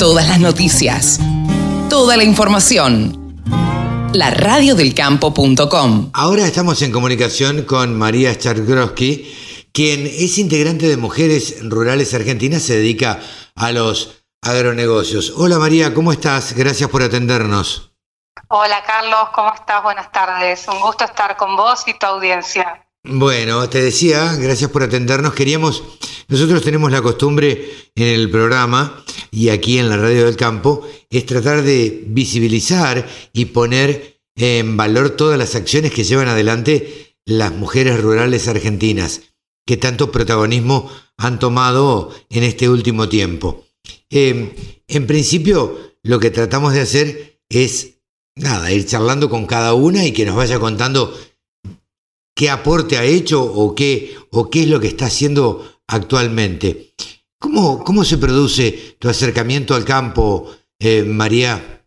Todas las noticias. Toda la información. La radiodelcampo.com. Ahora estamos en comunicación con María Chargrowski, quien es integrante de Mujeres Rurales Argentinas, se dedica a los agronegocios. Hola María, ¿cómo estás? Gracias por atendernos. Hola Carlos, ¿cómo estás? Buenas tardes. Un gusto estar con vos y tu audiencia. Bueno, te decía, gracias por atendernos. Queríamos, nosotros tenemos la costumbre en el programa y aquí en la Radio del Campo, es tratar de visibilizar y poner en valor todas las acciones que llevan adelante las mujeres rurales argentinas, que tanto protagonismo han tomado en este último tiempo. Em, en principio, lo que tratamos de hacer es, nada, ir charlando con cada una y que nos vaya contando qué aporte ha hecho o qué, o qué es lo que está haciendo actualmente. ¿Cómo, cómo se produce tu acercamiento al campo, eh, María?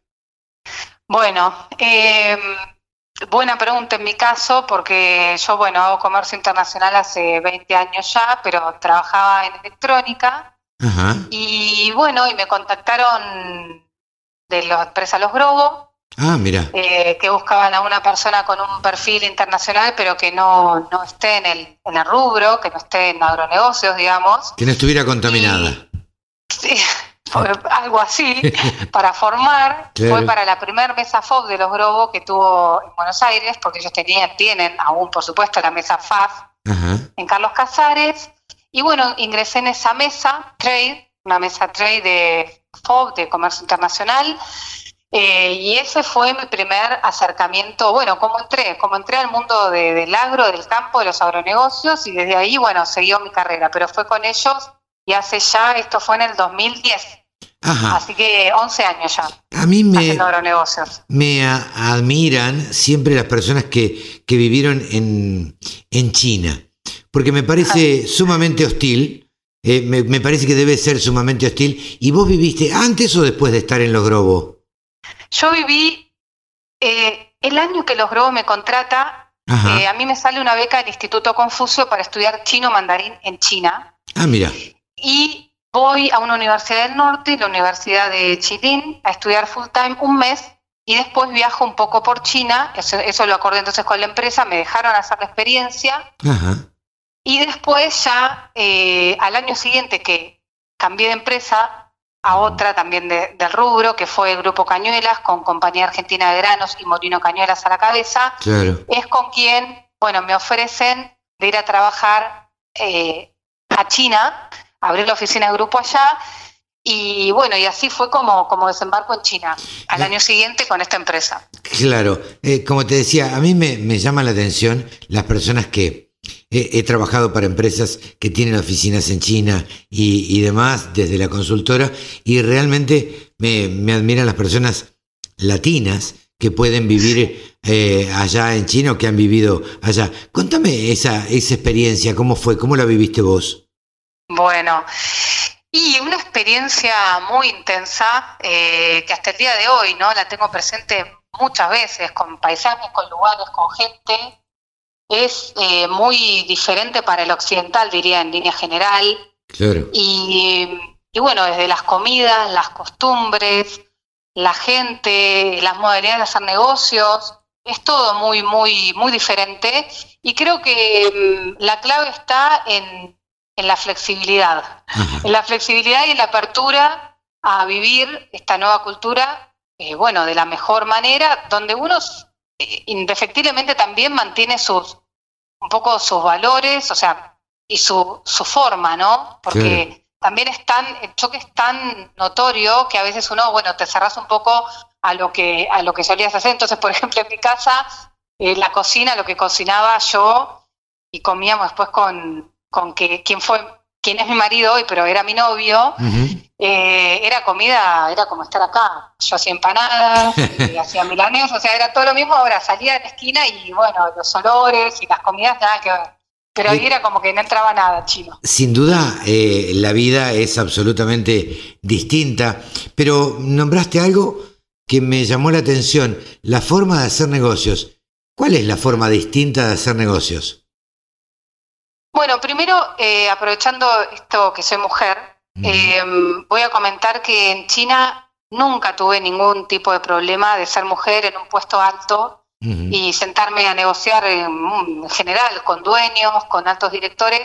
Bueno, eh, buena pregunta en mi caso, porque yo, bueno, hago comercio internacional hace 20 años ya, pero trabajaba en electrónica. Y bueno, y me contactaron de la empresa Los Grobos Ah, mira. Eh, que buscaban a una persona con un perfil internacional, pero que no, no esté en el, en el rubro, que no esté en agronegocios, digamos. Que no estuviera contaminada. sí, algo así, para formar. Fue para la primera mesa FOB de los Grobos que tuvo en Buenos Aires, porque ellos tenían, tienen aún, por supuesto, la mesa FAF en Carlos Casares. Y bueno, ingresé en esa mesa, trade, una mesa trade de FOB, de comercio internacional eh, y ese fue mi primer acercamiento, bueno, como entré, como entré al mundo del agro, del campo, de los agronegocios, y desde ahí, bueno, siguió mi carrera, pero fue con ellos y hace ya, esto fue en el 2010. Ajá. Así que 11 años ya. A mí me, agronegocios. me admiran siempre las personas que, que vivieron en, en China, porque me parece sumamente hostil, eh, me, me, parece que debe ser sumamente hostil. ¿Y vos viviste antes o después de estar en los Grobos? Yo viví eh, el año que los Grobos me contrata, eh, a mí me sale una beca del Instituto Confucio para estudiar chino mandarín en China. Ah, mira. Y voy a una universidad del norte, la Universidad de Chilín, a estudiar full time un mes y después viajo un poco por China, eso, lo acordé entonces con la empresa, me dejaron hacer la experiencia. Ajá. Y después ya eh, al año siguiente que cambié de empresa, a otra también del rubro, que fue el Grupo Cañuelas, con Compañía Argentina de Granos y Molino Cañuelas a la cabeza, es con quien, bueno, me ofrecen de ir a trabajar eh, a China, abrir la oficina de grupo allá, y bueno, y así fue como, como desembarco en China, al año siguiente con esta empresa. Claro, eh, como te decía, a mí me, me llama la atención las personas que He, trabajado para empresas que tienen oficinas en China y, demás desde la consultora y realmente me, admiran las personas latinas que pueden vivir eh, allá en China o que han vivido allá. Contame esa, esa experiencia, ¿cómo fue? ¿Cómo la viviste vos? Bueno, y una experiencia muy intensa eh, que hasta el día de hoy no la tengo presente muchas veces con paisajes, con lugares, con gente es eh, muy diferente para el occidental, diría en línea general. Claro. Y, bueno, desde las comidas, las costumbres, la gente, las modalidades de hacer negocios, es todo muy, muy, muy diferente. Y creo que mm, la clave está en, en la flexibilidad. En la flexibilidad y en la apertura a vivir esta nueva cultura, eh, bueno, de la mejor manera, donde uno eh, indefectiblemente también mantiene sus, un poco sus valores, o sea, y su, su forma, ¿no? Porque también es tan, el choque es tan notorio que a veces uno, bueno, te cerras un poco a lo que, a lo que solías hacer. Entonces, por ejemplo, en mi casa, eh, la cocina, lo que cocinaba yo, y comíamos después con, con que, quien fue, quién es mi marido hoy, pero era mi novio, eh, era comida, era como estar acá. Yo hacía empanadas, y hacía milanes, o sea, era todo lo mismo. Ahora salía de la esquina y bueno, los olores y las comidas, nada que ver. Pero ahí era como que no entraba nada chino. Sin duda, eh, la vida es absolutamente distinta, pero nombraste algo que me llamó la atención, la forma de hacer negocios. ¿Cuál es la forma distinta de hacer negocios? Bueno, primero, eh, aprovechando esto que soy mujer, Em, voy a comentar que en China nunca tuve ningún tipo de problema de ser mujer en un puesto alto y sentarme a negociar en, general con dueños, con altos directores.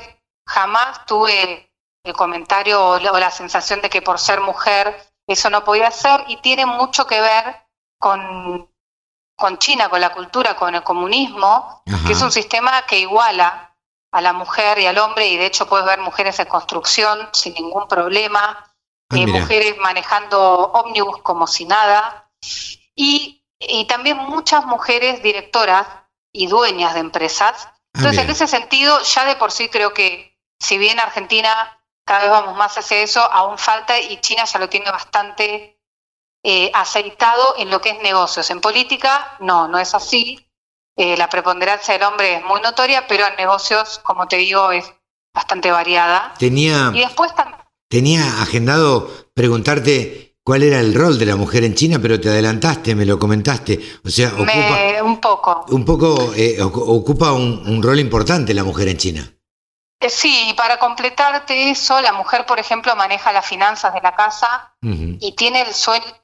Jamás tuve el comentario o la, sensación de que por ser mujer eso no podía ser y tiene mucho que ver con, con China, con la cultura, con el comunismo, que es un sistema que iguala a la mujer y al hombre y de hecho puedes ver mujeres en construcción sin ningún problema, Ah, eh, mujeres manejando ómnibus como si nada, y, también muchas mujeres directoras y dueñas de empresas. Ah, Entonces, en ese sentido, ya de por sí creo que si bien Argentina cada vez vamos más hacia eso, aún falta y China ya lo tiene bastante eh, aceitado en lo que es negocios. En política, no, no es así. Eh, la preponderancia del hombre es muy notoria, pero en negocios, como te digo, es bastante variada. Tenía... Y después también Tenía agendado preguntarte cuál era el rol de la mujer en China, pero te adelantaste, me lo comentaste. O sea, ocupa, un poco. Un poco eh, ocupa un, rol importante la mujer en China. Eh, sí, para completarte eso, la mujer, por ejemplo, maneja las finanzas de la casa y tiene el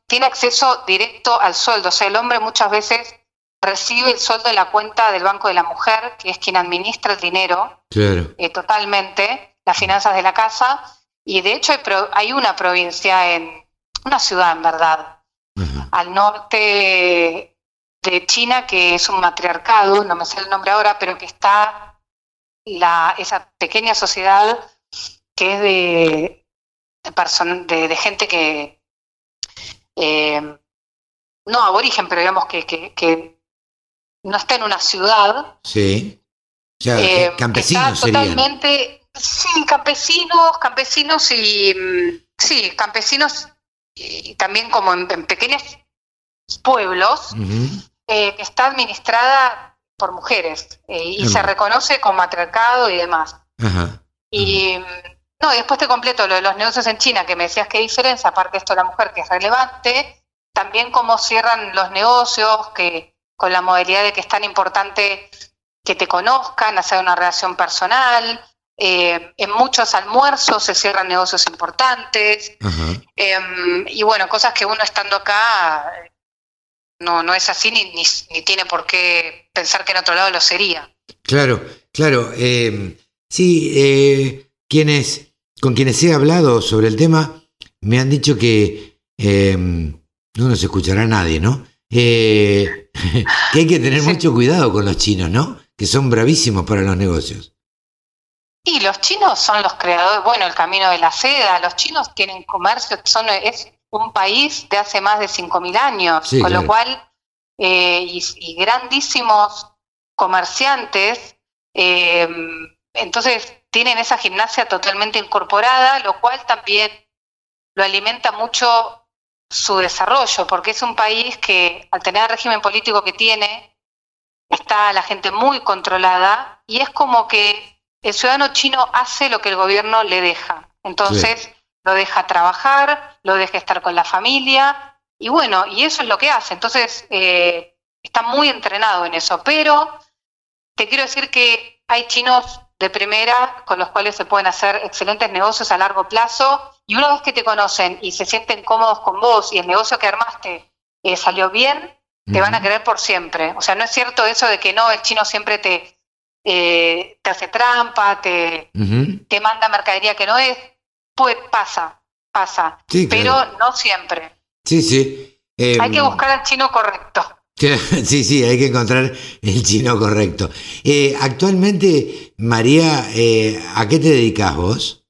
tiene acceso directo al sueldo. O sea, el hombre muchas veces recibe el sueldo de la cuenta del banco de la mujer, que es quien administra el dinero claro. Eh, totalmente, las finanzas de la casa, y de hecho hay, una provincia en, una ciudad en verdad, al norte de China que es un matriarcado, no me sé el nombre ahora, pero que está la, esa pequeña sociedad que es de, de, de, gente que, eh, no aborigen, pero digamos que, que, no está en una ciudad. Sí. O sea, eh, campesinos totalmente Sí, campesinos, campesinos y mm, sí, campesinos y también como en, pequeños pueblos eh, que está administrada por mujeres eh, y se reconoce como matriarcado y demás. Y mm, no, y después te completo lo de los negocios en China, que me decías qué diferencia, aparte de esto de la mujer que es relevante, también cómo cierran los negocios, que con la modalidad de que es tan importante que te conozcan, hacer una relación personal, eh, en muchos almuerzos se cierran negocios importantes. Em, y bueno, cosas que uno estando acá no, no es así ni, ni, tiene por qué pensar que en otro lado lo sería. Claro, claro. Em, sí, eh, quienes, con quienes he hablado sobre el tema me han dicho que em, no nos escuchará nadie, ¿no? Eh, que hay que tener mucho cuidado con los chinos, ¿no? Que son bravísimos para los negocios. Y los chinos son los creadores, bueno, el camino de la seda, los chinos tienen comercio, son, es un país de hace más de 5.000 años, con lo cual, eh, y, grandísimos comerciantes, eh, entonces tienen esa gimnasia totalmente incorporada, lo cual también lo alimenta mucho su desarrollo, porque es un país que al tener el régimen político que tiene, está la gente muy controlada y es como que el ciudadano chino hace lo que el gobierno le deja. Entonces, lo deja trabajar, lo deja estar con la familia, y bueno, y eso es lo que hace. Entonces, eh, está muy entrenado en eso. Pero te quiero decir que hay chinos de primera con los cuales se pueden hacer excelentes negocios a largo plazo, y una vez que te conocen y se sienten cómodos con vos y el negocio que armaste eh, salió bien, te van a querer por siempre. O sea, no es cierto eso de que no, el chino siempre te, eh, te hace trampa, te, te manda mercadería que no es, pues pasa, pasa, pero no siempre. Sí, sí. hay que em, buscar al chino correcto. Sí, sí, hay que encontrar el chino correcto. Eh, actualmente, María, eh, ¿a qué te dedicas vos?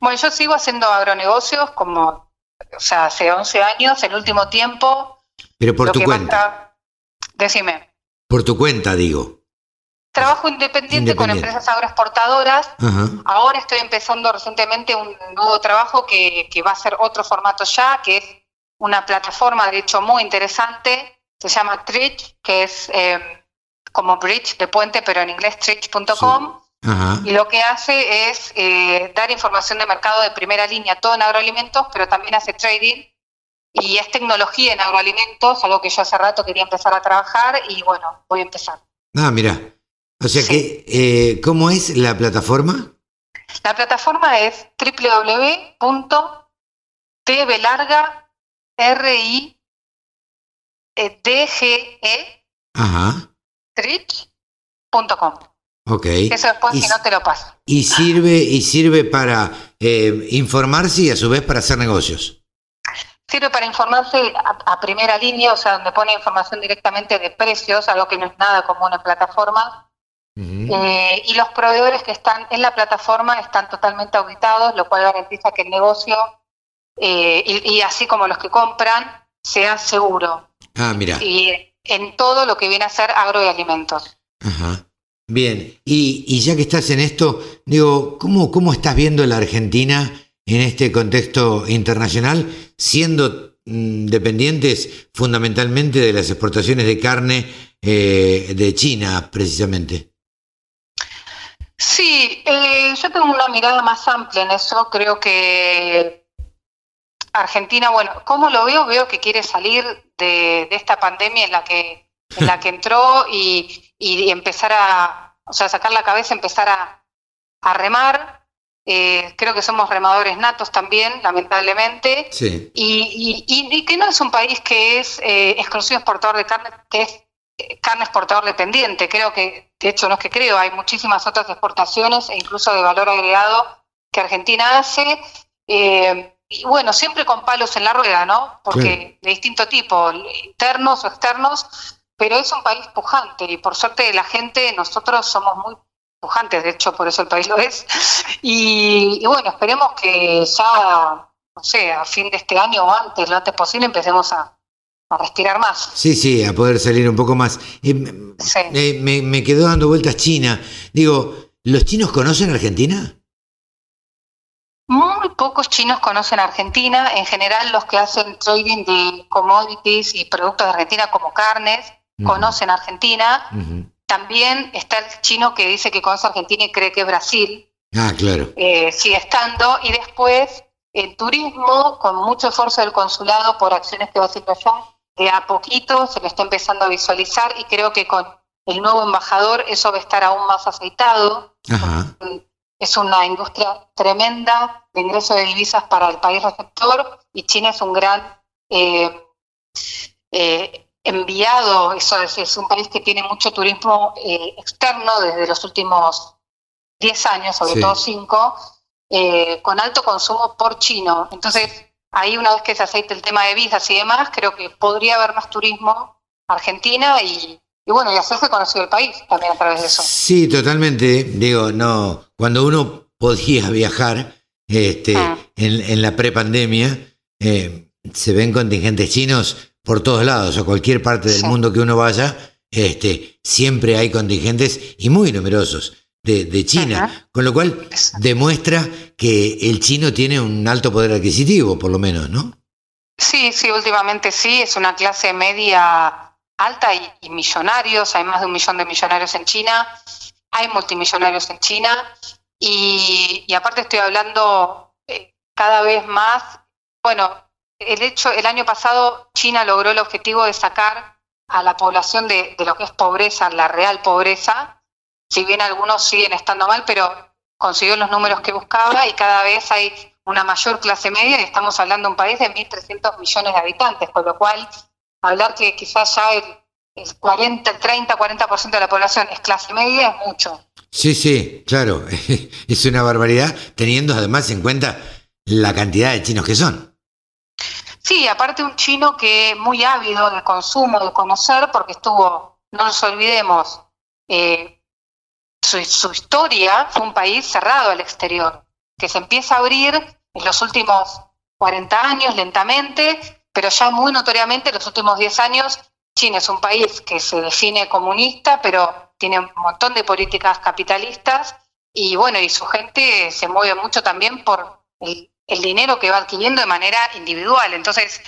Bueno, yo sigo haciendo agronegocios como, o sea, hace 11 años, el último tiempo. Pero por tu cuenta. Decime. Por tu cuenta, digo. Trabajo independiente, con empresas agroexportadoras. Ahora estoy empezando recientemente un nuevo trabajo que, va a ser otro formato ya, que es una plataforma, de hecho, muy interesante. Se llama Tridge, que es eh, como bridge de puente, pero en inglés tridge.com. Y lo que hace es eh, dar información de mercado de primera línea, todo en agroalimentos, pero también hace trading. Y es tecnología en agroalimentos, algo que yo hace rato quería empezar a trabajar y bueno, voy a empezar. Ah, mira, o sea que, eh, ¿cómo es la plataforma? La plataforma es www.tvelarga r i d g e Ajá. .com. Ok. Eso después Y si no te lo paso. Y sirve, y sirve para eh, informarse y a su vez para hacer negocios. Sirve para informarse a, a primera línea, o sea, donde pone información directamente de precios, algo que no es nada común en plataformas. Ujú. Eh, y los proveedores que están en la plataforma están totalmente auditados, lo cual garantiza que el negocio, eh, y, y así como los que compran, sea seguro. Ah, mira. Y en todo lo que viene a ser agro y alimentos. Ajá. Bien, y, y ya que estás en esto, digo, ¿cómo, ¿cómo estás viendo la Argentina en este contexto internacional, siendo mm, dependientes fundamentalmente de las exportaciones de carne eh, de China, precisamente? Sí, eh, yo tengo una mirada más amplia en eso. Creo que Argentina, bueno, ¿cómo lo veo? Veo que quiere salir de, de esta pandemia en la que, en la que entró y, y empezar a, o sea, sacar la cabeza, empezar a, a remar. Eh, creo que somos remadores natos también, lamentablemente. Sí. Y, y- y- que no es un país que es eh, exclusivo exportador de carne, que es eh, carne exportador dependiente. Creo que, de hecho, no es que creo, hay muchísimas otras exportaciones e incluso de valor agregado que Argentina hace. Eh, y bueno, siempre con palos en la rueda, ¿no? Porque de distinto tipo, internos o externos, pero es un país pujante y por suerte la gente, nosotros somos muy pujantes, de hecho, por eso el país lo es. Y, y bueno, esperemos que ya, no sé, a fin de este año o antes, lo antes posible, empecemos a, a respirar más. Sí, sí, a poder salir un poco más. Eh, Sí. eh, me, me quedó dando vueltas China. Digo, ¿los chinos conocen Argentina? Pocos chinos conocen Argentina, en general los que hacen trading de commodities y productos de Argentina como carnes, Ujú. conocen Argentina. También está el chino que dice que conoce Argentina y cree que es Brasil, Ah, claro. eh, sigue estando. Y después el turismo, con mucho esfuerzo del consulado por acciones que va haciendo allá, de a poquito se lo está empezando a visualizar y creo que con el nuevo embajador eso va a estar aún más aceitado. Ajá. Es una industria tremenda de ingreso de divisas para el país receptor y China es un gran eh, eh, enviado, eso es, es un país que tiene mucho turismo eh, externo desde los últimos 10 años, sobre Sí. todo 5, eh, con alto consumo por chino. Entonces, ahí una vez que se aceite el tema de visas y demás, creo que podría haber más turismo a Argentina y, y bueno, y hacerse conocido el país también a través de eso. Sí, totalmente. Digo, no, cuando uno podía viajar este, Ah. en, en la prepandemia, eh, se ven contingentes chinos por todos lados, a cualquier parte del Sí. mundo que uno vaya, este, siempre hay contingentes y muy numerosos de, de China, Ajá. con lo cual demuestra que el chino tiene un alto poder adquisitivo, por lo menos, ¿no? Sí, sí, últimamente sí, es una clase media alta y, millonarios, hay más de un millón de millonarios en China, hay multimillonarios en China y, y aparte estoy hablando eh, cada vez más, bueno, el hecho, el año pasado China logró el objetivo de sacar a la población de, de lo que es pobreza, la real pobreza, si bien algunos siguen estando mal, pero consiguió los números que buscaba y cada vez hay una mayor clase media y estamos hablando de un país de 1.300 millones de habitantes, con lo cual hablar que quizás ya el, el 40, el 30, 40% de la población es clase media es mucho. Sí, sí, claro, es una barbaridad, teniendo además en cuenta la cantidad de chinos que son. Sí, aparte un chino que es muy ávido de consumo, de conocer, porque estuvo, no nos olvidemos, eh, su, su historia fue un país cerrado al exterior, que se empieza a abrir en los últimos 40 años lentamente, pero ya muy notoriamente en los últimos 10 años China es un país que se define comunista, pero tiene un montón de políticas capitalistas y bueno, y su gente se mueve mucho también por el, dinero que va adquiriendo de manera individual. Entonces,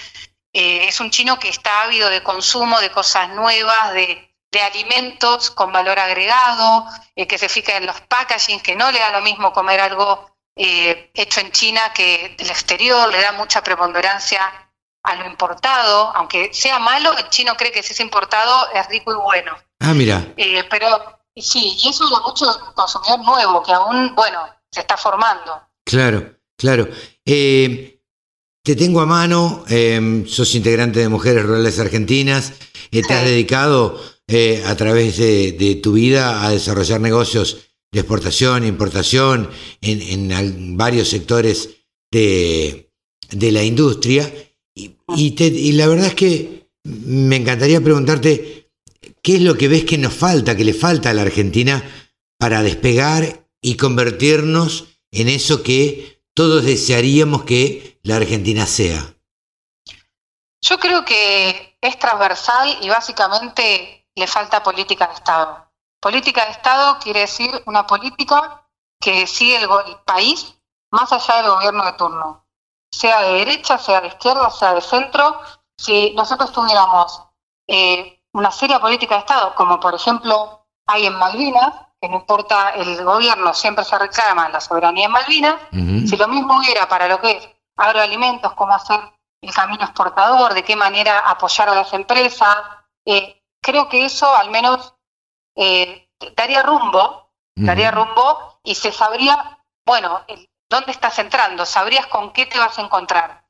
eh, es un chino que está ávido de consumo, de cosas nuevas, de, de alimentos con valor agregado, eh, que se fija en los packaging, que no le da lo mismo comer algo eh, hecho en China que del exterior, le da mucha preponderancia a lo importado, aunque sea malo, el chino cree que si es importado es rico y bueno. Ah, mira, Eh, pero sí, y eso habla mucho del consumidor nuevo, que aún, bueno, se está formando. Claro, claro. Eh, te tengo a mano, eh, sos integrante de Mujeres Rurales Argentinas, eh, te has dedicado a través de, tu vida a desarrollar negocios de exportación, importación en, varios sectores de, la industria. Y la verdad es que me encantaría preguntarte, ¿qué es lo que ves que nos falta, que le falta a la Argentina para despegar y convertirnos en eso que todos desearíamos que la Argentina sea? Yo creo que es transversal y básicamente le falta política de Estado. Política de Estado quiere decir una política que sigue el, país más allá del gobierno de turno, sea de derecha, sea de izquierda, sea de centro. Si nosotros tuviéramos eh, una seria política de Estado, como por ejemplo hay en Malvinas, que no importa, el gobierno siempre se reclama la soberanía en Malvinas, si lo mismo hubiera para lo que es agroalimentos, cómo hacer el camino exportador, de qué manera apoyar a las empresas, eh, creo que eso al menos eh, daría rumbo, daría rumbo y se sabría, bueno, dónde estás entrando, sabrías con qué te vas a encontrar.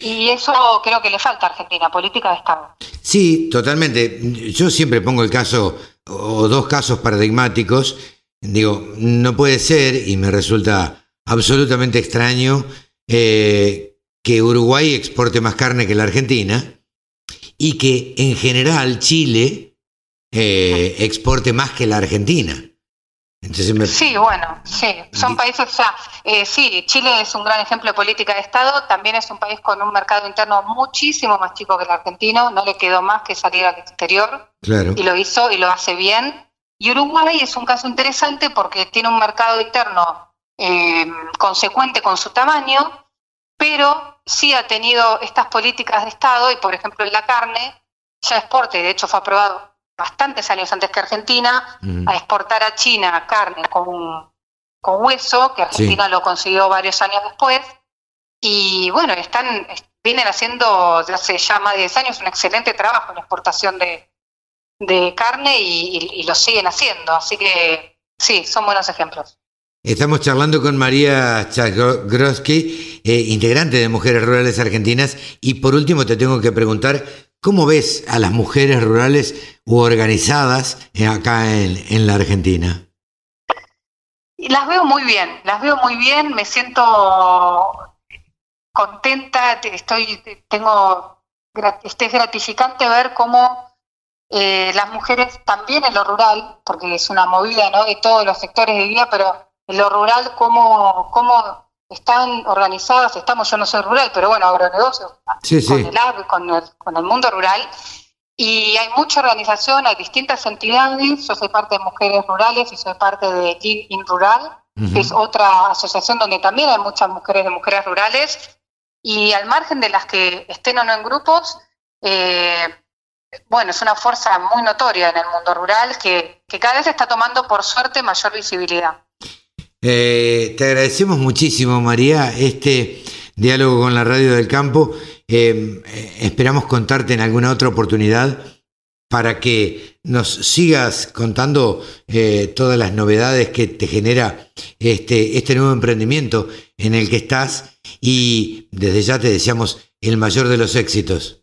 Y eso creo que le falta a Argentina, política de Estado. Sí, totalmente. Yo siempre pongo el caso o dos casos paradigmáticos, digo, no puede ser, y me resulta absolutamente extraño, eh, que Uruguay exporte más carne que la Argentina y que en general Chile eh, exporte más que la Argentina. Sí, bueno, sí, son países, o sea, eh, sí, Chile es un gran ejemplo de política de Estado, también es un país con un mercado interno muchísimo más chico que el argentino, no le quedó más que salir al exterior, claro. y lo hizo y lo hace bien. Y Uruguay es un caso interesante porque tiene un mercado interno eh, consecuente con su tamaño, pero sí ha tenido estas políticas de Estado y, por ejemplo, en la carne ya exporta, y de hecho fue aprobado bastantes años antes que Argentina, a exportar a China carne con, con hueso, que Argentina lo consiguió varios años después. Y bueno, están vienen haciendo desde hace ya más de 10 años un excelente trabajo en exportación de, de carne y, lo siguen haciendo. Así que sí, son buenos ejemplos. Estamos charlando con María Chagroski, eh, integrante de Mujeres Rurales Argentinas. Y por último te tengo que preguntar, ¿cómo ves a las mujeres rurales u organizadas acá en, la Argentina? Las veo muy bien, las veo muy bien, me siento contenta, estoy, tengo, este es gratificante ver cómo eh, las mujeres también en lo rural, porque es una movida ¿no? de todos los sectores de vida, pero en lo rural cómo, cómo están organizadas, estamos, yo no soy rural, pero bueno, agronegocios, sí, con el con el, con el mundo rural, y hay mucha organización, hay distintas entidades. Yo soy parte de Mujeres Rurales y soy parte de Lean in Rural, que es otra asociación donde también hay muchas mujeres de mujeres rurales. Y al margen de las que estén o no en grupos, eh, bueno, es una fuerza muy notoria en el mundo rural que, cada vez está tomando, por suerte, mayor visibilidad. Eh, te agradecemos muchísimo, María, este diálogo con la Radio del Campo. Em, eh, esperamos contarte en alguna otra oportunidad para que nos sigas contando eh, todas las novedades que te genera este, este nuevo emprendimiento en el que estás y desde ya te deseamos el mayor de los éxitos.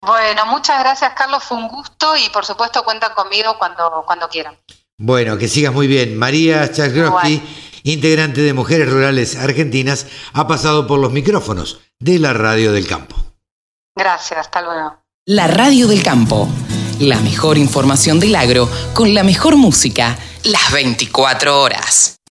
Bueno, muchas gracias Carlos, fue un gusto y por supuesto cuentan conmigo cuando, cuando quieran. Bueno, que sigas muy bien. María Chagroski, integrante de Mujeres Rurales Argentinas, ha pasado por los micrófonos de la Radio del Campo. Gracias, hasta luego. La Radio del Campo, la mejor información del agro con la mejor música, las 24 horas.